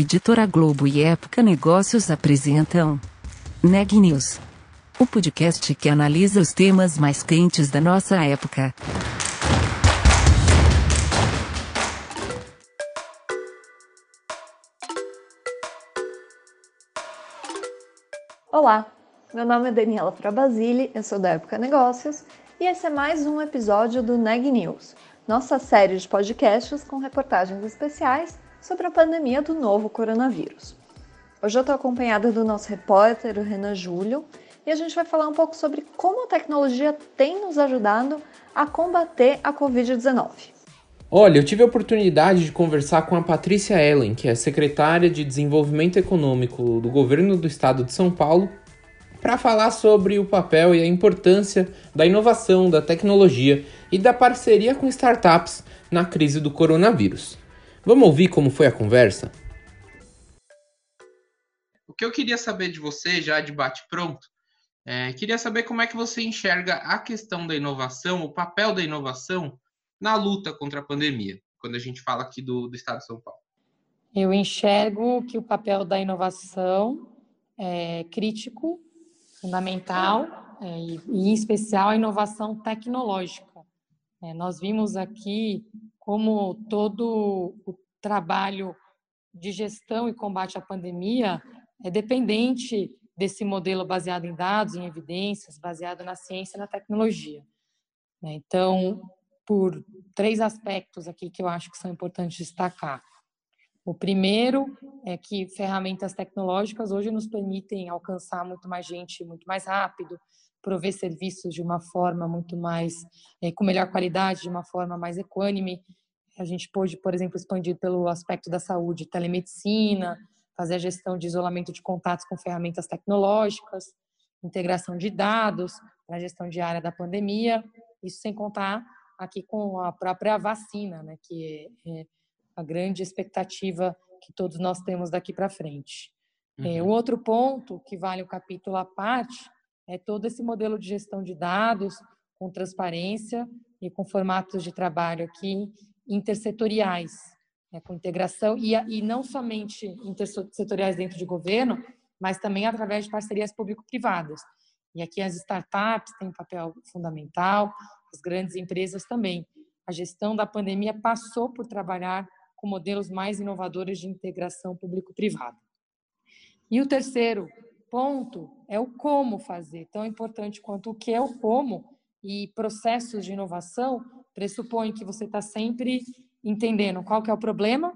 Editora Globo e Época Negócios apresentam Neg News, o podcast que analisa os temas mais quentes da nossa época. Olá, meu nome é Daniela Frabasile, eu sou da Época Negócios e esse é mais um episódio do Neg News, nossa série de podcasts com reportagens especiais sobre a pandemia do novo coronavírus. Hoje eu estou acompanhada do nosso repórter, o Renan Júlio, e a gente vai falar um pouco sobre como a tecnologia tem nos ajudado a combater a Covid-19. Olha, eu tive a oportunidade de conversar com a Patrícia Ellen, que é secretária de Desenvolvimento Econômico do governo do estado de São Paulo, para falar sobre o papel e a importância da inovação, da tecnologia e da parceria com startups na crise do coronavírus. Vamos ouvir como foi a conversa? O que eu queria saber de você, já de bate-pronto, é, queria saber como é que você enxerga a questão da inovação, o papel da inovação na luta contra a pandemia, quando a gente fala aqui do, do Estado de São Paulo. Eu enxergo que o papel da inovação é crítico, fundamental, é, e, em especial a inovação tecnológica. É, nós vimos aqui como todo o trabalho de gestão e combate à pandemia é dependente desse modelo baseado em dados, em evidências, baseado na ciência e na tecnologia. Né? Então, por três aspectos aqui que eu acho que são importantes destacar. O primeiro é que ferramentas tecnológicas hoje nos permitem alcançar muito mais gente muito mais rápido, prover serviços de uma forma muito mais, é, com melhor qualidade, de uma forma mais equânime. A gente pôde, por exemplo, expandir pelo aspecto da saúde, telemedicina, fazer a gestão de isolamento de contatos com ferramentas tecnológicas, integração de dados para a gestão diária da pandemia, isso sem contar aqui com a própria vacina, né, que é, é a grande expectativa que todos nós temos daqui para frente. Uhum. É, o outro ponto que vale o capítulo à parte é todo esse modelo de gestão de dados com transparência e com formatos de trabalho aqui intersetoriais, né, com integração e, e não somente intersetoriais dentro de governo, mas também através de parcerias público-privadas. E aqui as startups têm um papel fundamental, as grandes empresas também. A gestão da pandemia passou por trabalhar com modelos mais inovadores de integração público-privada. E o terceiro ponto é o como fazer, tão importante quanto o que é o como, e processos de inovação pressupõe que você está sempre entendendo qual que é o problema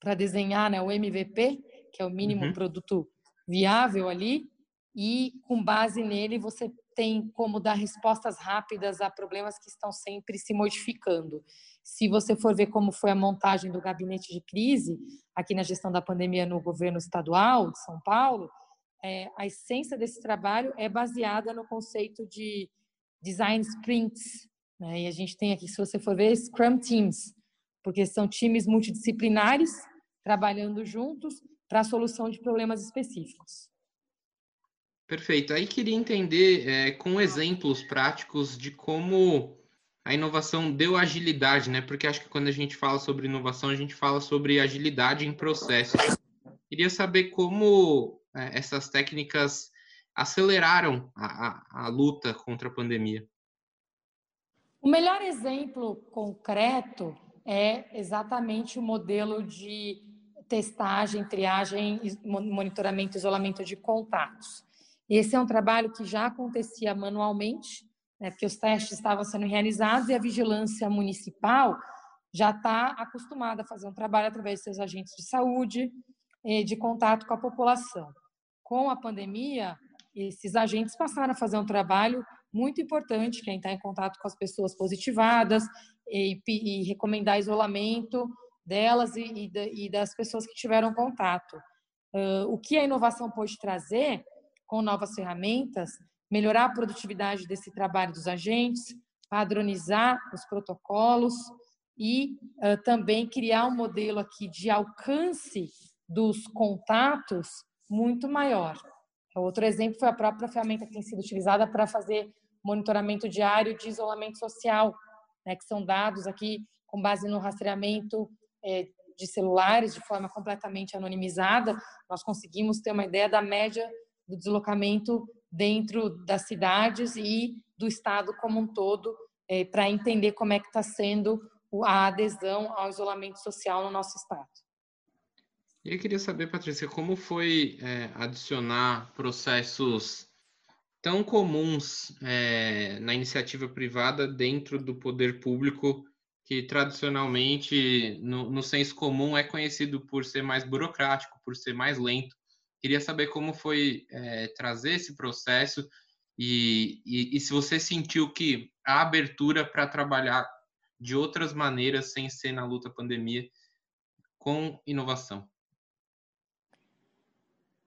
para desenhar né, o MVP, que é o mínimo uhum. produto viável ali, e com base nele você tem como dar respostas rápidas a problemas que estão sempre se modificando. Se você for ver como foi a montagem do gabinete de crise aqui na gestão da pandemia no governo estadual de São Paulo, é, a essência desse trabalho é baseada no conceito de design sprints. Né? E a gente tem aqui, se você for ver, Scrum Teams, porque são times multidisciplinares trabalhando juntos para a solução de problemas específicos. Perfeito. Aí queria entender é, com exemplos práticos de como a inovação deu agilidade, né? Porque acho que quando a gente fala sobre inovação, a gente fala sobre agilidade em processos. Queria saber como é, essas técnicas aceleraram a, a, a luta contra a pandemia. O melhor exemplo concreto é exatamente o modelo de testagem, triagem, monitoramento isolamento de contatos. Esse é um trabalho que já acontecia manualmente, né, porque os testes estavam sendo realizados e a vigilância municipal já está acostumada a fazer um trabalho através de seus agentes de saúde, eh, de contato com a população. Com a pandemia, esses agentes passaram a fazer um trabalho muito importante, que é entrar em contato com as pessoas positivadas e, e recomendar isolamento delas e, e, das pessoas que tiveram contato. Uh, o que a inovação pode trazer com novas ferramentas, melhorar a produtividade desse trabalho dos agentes, padronizar os protocolos e uh, também criar um modelo aqui de alcance dos contatos muito maior. Outro exemplo foi a própria ferramenta que tem sido utilizada para fazer monitoramento diário de isolamento social, né, que são dados aqui com base no rastreamento é, de celulares de forma completamente anonimizada, nós conseguimos ter uma ideia da média do deslocamento dentro das cidades e do estado como um todo, é, para entender como é que está sendo a adesão ao isolamento social no nosso estado. E eu queria saber, Patrícia, como foi é, adicionar processos tão comuns é, na iniciativa privada dentro do poder público, que tradicionalmente, no, no senso comum, é conhecido por ser mais burocrático, por ser mais lento. Queria saber como foi é, trazer esse processo e, e, e, se você sentiu que a abertura para trabalhar de outras maneiras, sem ser na luta pandemia, com inovação.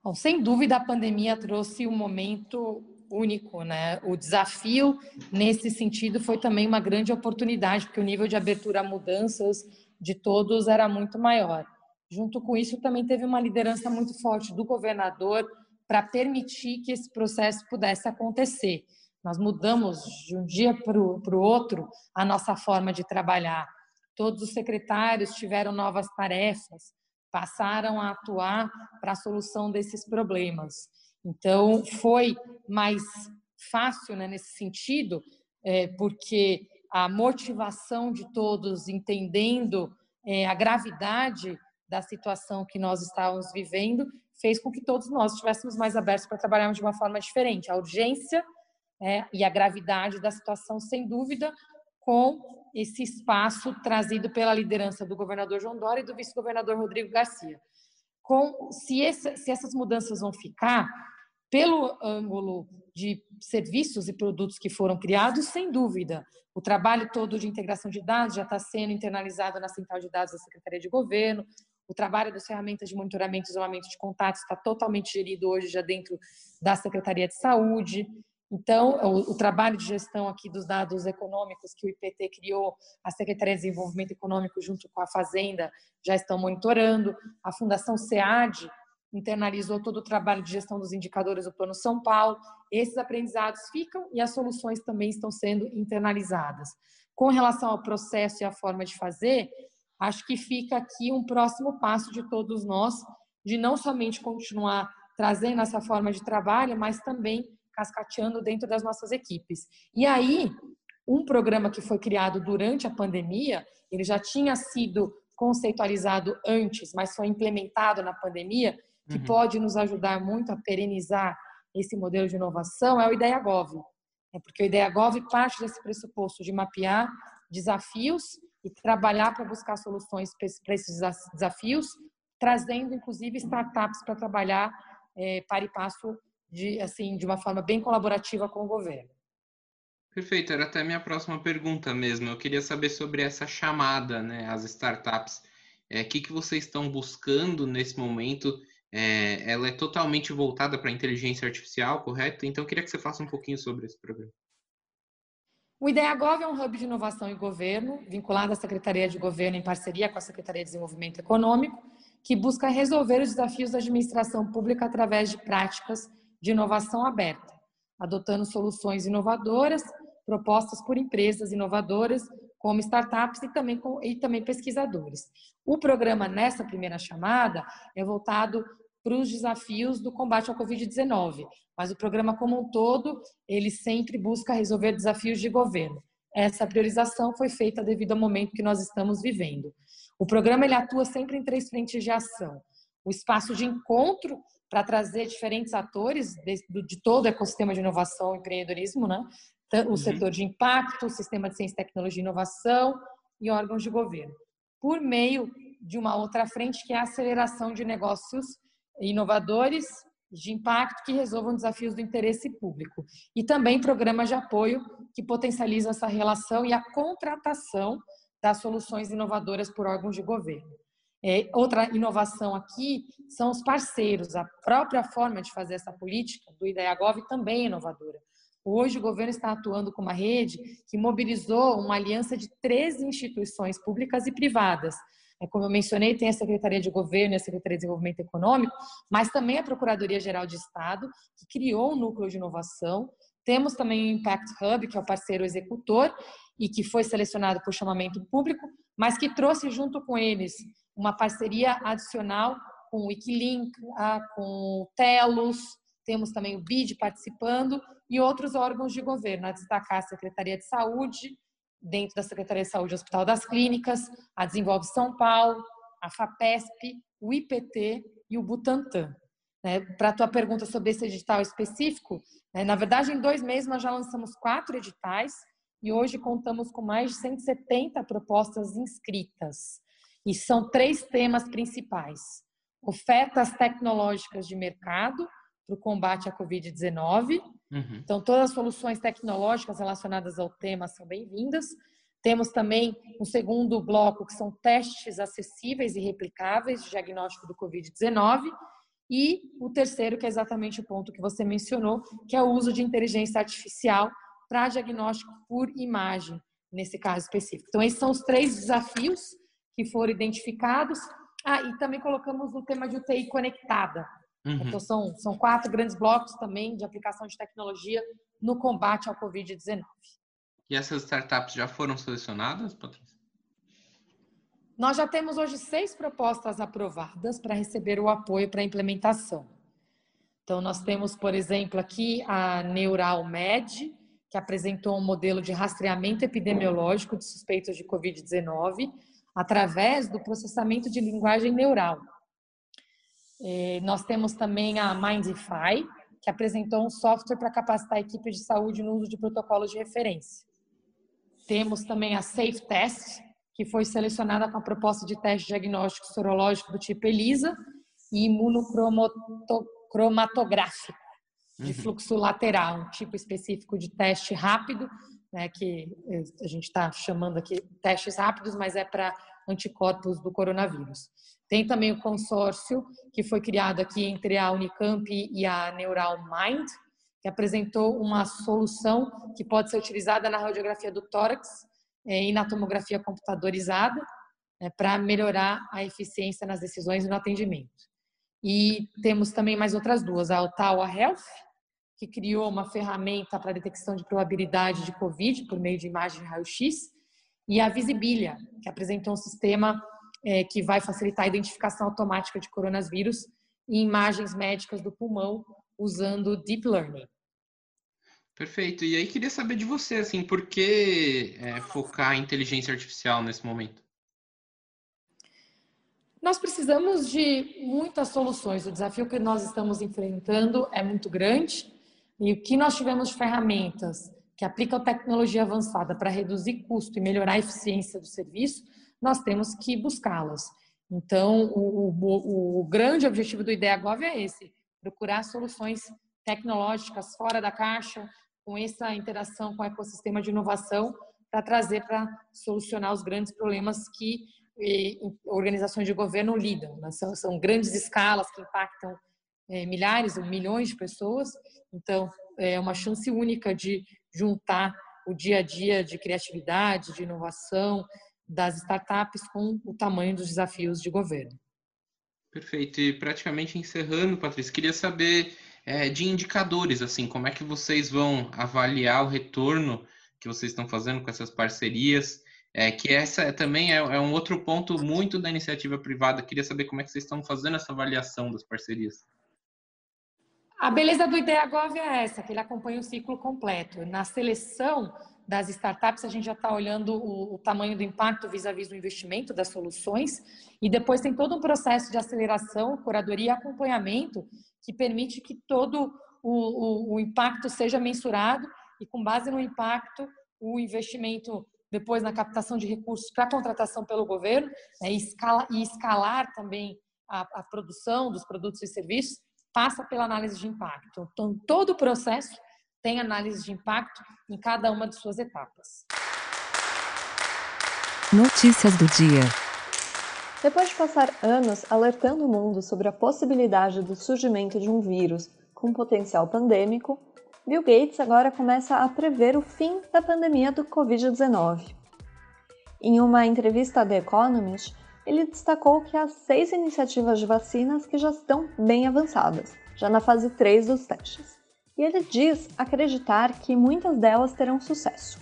Bom, sem dúvida, a pandemia trouxe um momento único, né? O desafio nesse sentido foi também uma grande oportunidade, porque o nível de abertura a mudanças de todos era muito maior. Junto com isso, também teve uma liderança muito forte do governador para permitir que esse processo pudesse acontecer. Nós mudamos de um dia para o outro a nossa forma de trabalhar. Todos os secretários tiveram novas tarefas, passaram a atuar para a solução desses problemas. Então, foi mais fácil né, nesse sentido, é, porque a motivação de todos entendendo é, a gravidade da situação que nós estávamos vivendo fez com que todos nós estivéssemos mais abertos para trabalharmos de uma forma diferente. A urgência é, e a gravidade da situação, sem dúvida, com esse espaço trazido pela liderança do governador João Dória e do vice-governador Rodrigo Garcia. Com, se, essa, se essas mudanças vão ficar, pelo ângulo de serviços e produtos que foram criados, sem dúvida. O trabalho todo de integração de dados já está sendo internalizado na central de dados da Secretaria de Governo. O trabalho das ferramentas de monitoramento e isolamento de contatos está totalmente gerido hoje já dentro da Secretaria de Saúde. Então, o, o, trabalho de gestão aqui dos dados econômicos que o IPT criou, a Secretaria de Desenvolvimento Econômico junto com a Fazenda já estão monitorando, a Fundação SEAD internalizou todo o trabalho de gestão dos indicadores do Plano São Paulo. Esses aprendizados ficam e as soluções também estão sendo internalizadas. Com relação ao processo e à forma de fazer, acho que fica aqui um próximo passo de todos nós, de não somente continuar trazendo essa forma de trabalho, mas também cascateando dentro das nossas equipes. E aí, um programa que foi criado durante a pandemia, ele já tinha sido conceitualizado antes, mas foi implementado na pandemia, que uhum. pode nos ajudar muito a perenizar esse modelo de inovação é o IdeaGov. É porque o IdeaGov parte desse pressuposto de mapear desafios e trabalhar para buscar soluções para esses desafios, trazendo inclusive startups para trabalhar é, para e passo de assim de uma forma bem colaborativa com o governo. Perfeito, era até a minha próxima pergunta mesmo. Eu queria saber sobre essa chamada, né, às startups. É, o que, que vocês estão buscando nesse momento é, ela é totalmente voltada para a inteligência artificial, correto? Então, eu queria que você faça um pouquinho sobre esse programa. O IdeaGov é um hub de inovação e governo, vinculado à Secretaria de Governo em parceria com a Secretaria de Desenvolvimento Econômico, que busca resolver os desafios da administração pública através de práticas de inovação aberta, adotando soluções inovadoras propostas por empresas inovadoras, como startups e também, e também pesquisadores. O programa, nessa primeira chamada, é voltado para os desafios do combate ao Covid-19, mas o programa como um todo, ele sempre busca resolver desafios de governo. Essa priorização foi feita devido ao momento que nós estamos vivendo. O programa ele atua sempre em três frentes de ação. O espaço de encontro para trazer diferentes atores de, de, todo o ecossistema de inovação e empreendedorismo, né? o uhum. setor de impacto, o sistema de ciência, tecnologia e inovação e órgãos de governo, por meio de uma outra frente que é a aceleração de negócios inovadores de impacto que resolvam desafios do interesse público. E também programas de apoio que potencializam essa relação e a contratação das soluções inovadoras por órgãos de governo. É, outra inovação aqui são os parceiros. A própria forma de fazer essa política do IDEAGOV também é inovadora. Hoje, o governo está atuando com uma rede que mobilizou uma aliança de três instituições públicas e privadas. É, como eu mencionei, tem a Secretaria de Governo e a Secretaria de Desenvolvimento Econômico, mas também a Procuradoria-Geral de Estado, que criou um núcleo de inovação. Temos também o Impact Hub, que é o parceiro executor e que foi selecionado por chamamento público, mas que trouxe junto com eles uma parceria adicional com o Wikilink, com o Telos, temos também o BID participando e outros órgãos de governo, a destacar a Secretaria de Saúde, dentro da Secretaria de Saúde Hospital das Clínicas, a Desenvolve São Paulo, a FAPESP, o IPT e o Butantan. Né? Para a tua pergunta sobre esse edital específico, né? na verdade, em dois meses nós já lançamos quatro editais e hoje contamos com mais de 170 propostas inscritas. E são três temas principais: ofertas tecnológicas de mercado para o combate à Covid-19. Uhum. Então, todas as soluções tecnológicas relacionadas ao tema são bem-vindas. Temos também um segundo bloco, que são testes acessíveis e replicáveis de diagnóstico do Covid-19. E o terceiro, que é exatamente o ponto que você mencionou, que é o uso de inteligência artificial para diagnóstico por imagem, nesse caso específico. Então, esses são os três desafios que foram identificados. Ah, e também colocamos o tema de UTI conectada. Uhum. Então, são, são quatro grandes blocos também de aplicação de tecnologia no combate ao Covid-19. E essas startups já foram selecionadas, Patrícia? Nós já temos hoje seis propostas aprovadas para receber o apoio para a implementação. Então, nós temos, por exemplo, aqui a Neural Med, que apresentou um modelo de rastreamento epidemiológico de suspeitos de Covid-19 através do processamento de linguagem neural. E nós temos também a Mindify, que apresentou um software para capacitar equipes de saúde no uso de protocolos de referência. Temos também a Safe Test, que foi selecionada com a proposta de teste diagnóstico sorológico do tipo ELISA e imunocromatográfico de uhum. fluxo lateral, um tipo específico de teste rápido, né, que a gente está chamando aqui testes rápidos, mas é para anticorpos do coronavírus. Tem também o consórcio que foi criado aqui entre a Unicamp e a Neural Mind, que apresentou uma solução que pode ser utilizada na radiografia do tórax é, e na tomografia computadorizada é, para melhorar a eficiência nas decisões e no atendimento. E temos também mais outras duas, a Ottawa Health, que criou uma ferramenta para detecção de probabilidade de COVID por meio de imagem de raio-x, e a Visibilia, que apresentou um sistema é, que vai facilitar a identificação automática de coronavírus em imagens médicas do pulmão usando Deep Learning. Perfeito. E aí queria saber de você, assim, por que é, focar em inteligência artificial nesse momento? Nós precisamos de muitas soluções. O desafio que nós estamos enfrentando é muito grande e o que nós tivemos ferramentas que aplicam tecnologia avançada para reduzir custo e melhorar a eficiência do serviço, nós temos que buscá-las. Então, o, o, o, grande objetivo do IdeaGov é esse: procurar soluções tecnológicas fora da caixa, com essa interação com o ecossistema de inovação para trazer para solucionar os grandes problemas que eh, organizações de governo lidam. Né? São, são, grandes escalas que impactam eh, milhares ou milhões de pessoas. Então, é uma chance única de juntar o dia a dia de criatividade, de inovação das startups com o tamanho dos desafios de governo. Perfeito. E praticamente encerrando, Patrícia, queria saber é, de indicadores, assim, como é que vocês vão avaliar o retorno que vocês estão fazendo com essas parcerias? É, que essa também é, é um outro ponto muito da iniciativa privada. Queria saber como é que vocês estão fazendo essa avaliação das parcerias. A beleza do IdeaGov é essa, que ele acompanha o ciclo completo. Na seleção das startups, a gente já está olhando o, o, tamanho do impacto vis-à-vis -vis do investimento das soluções, e depois tem todo um processo de aceleração, curadoria e acompanhamento que permite que todo o, o, o impacto seja mensurado e, com base no impacto, o investimento depois na captação de recursos para contratação pelo governo né, e, escala, e escalar também a, a produção dos produtos e serviços passa pela análise de impacto. Então, todo o processo tem análise de impacto em cada uma de suas etapas. Notícias do dia. Depois de passar anos alertando o mundo sobre a possibilidade do surgimento de um vírus com potencial pandêmico, Bill Gates agora começa a prever o fim da pandemia do Covid-19. Em uma entrevista a The Economist, ele destacou que há seis iniciativas de vacinas que já estão bem avançadas, já na fase 3 dos testes. E ele diz acreditar que muitas delas terão sucesso.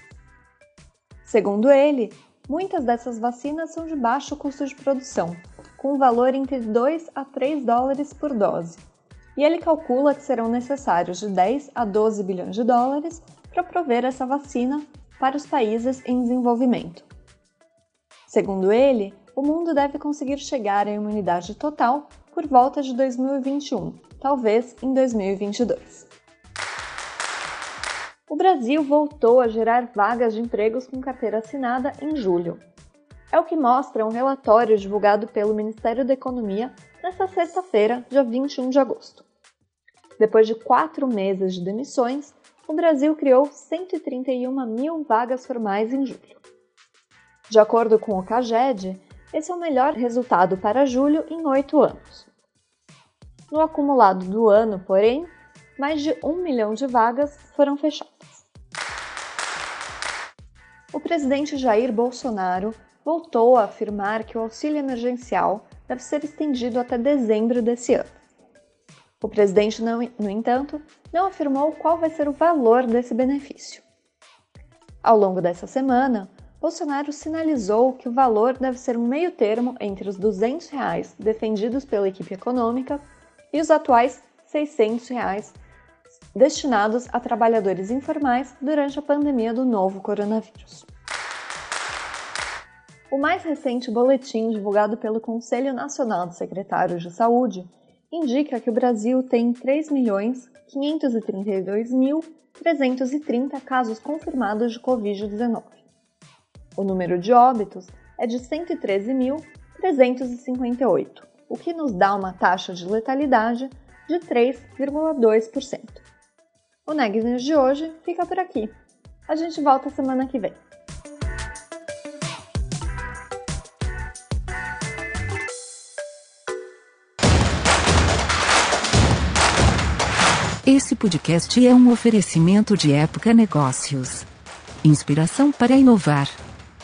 Segundo ele, Muitas dessas vacinas são de baixo custo de produção, com um valor entre 2 a 3 dólares por dose. E ele calcula que serão necessários de 10 a 12 bilhões de dólares para prover essa vacina para os países em desenvolvimento. Segundo ele, o mundo deve conseguir chegar à imunidade total por volta de 2021, talvez em 2022. O Brasil voltou a gerar vagas de empregos com carteira assinada em julho. É o que mostra um relatório divulgado pelo Ministério da Economia nesta sexta-feira, dia 21 de agosto. Depois de quatro meses de demissões, o Brasil criou 131 mil vagas formais em julho. De acordo com o CAGED, esse é o melhor resultado para julho em oito anos. No acumulado do ano, porém, mais de um milhão de vagas foram fechadas. O presidente Jair Bolsonaro voltou a afirmar que o auxílio emergencial deve ser estendido até dezembro desse ano. O presidente, no entanto, não afirmou qual vai ser o valor desse benefício. Ao longo dessa semana, Bolsonaro sinalizou que o valor deve ser um meio termo entre os 200 reais defendidos pela equipe econômica e os atuais 600 reais destinados a trabalhadores informais durante a pandemia do novo coronavírus. O mais recente boletim divulgado pelo Conselho Nacional de Secretários de Saúde indica que o Brasil tem 3.532.330 casos confirmados de Covid-19. O número de óbitos é de 113.358, o que nos dá uma taxa de letalidade de 3,2%. O Neg News de hoje fica por aqui. A gente volta semana que vem. Esse podcast é um oferecimento de Época Negócios. Inspiração para inovar.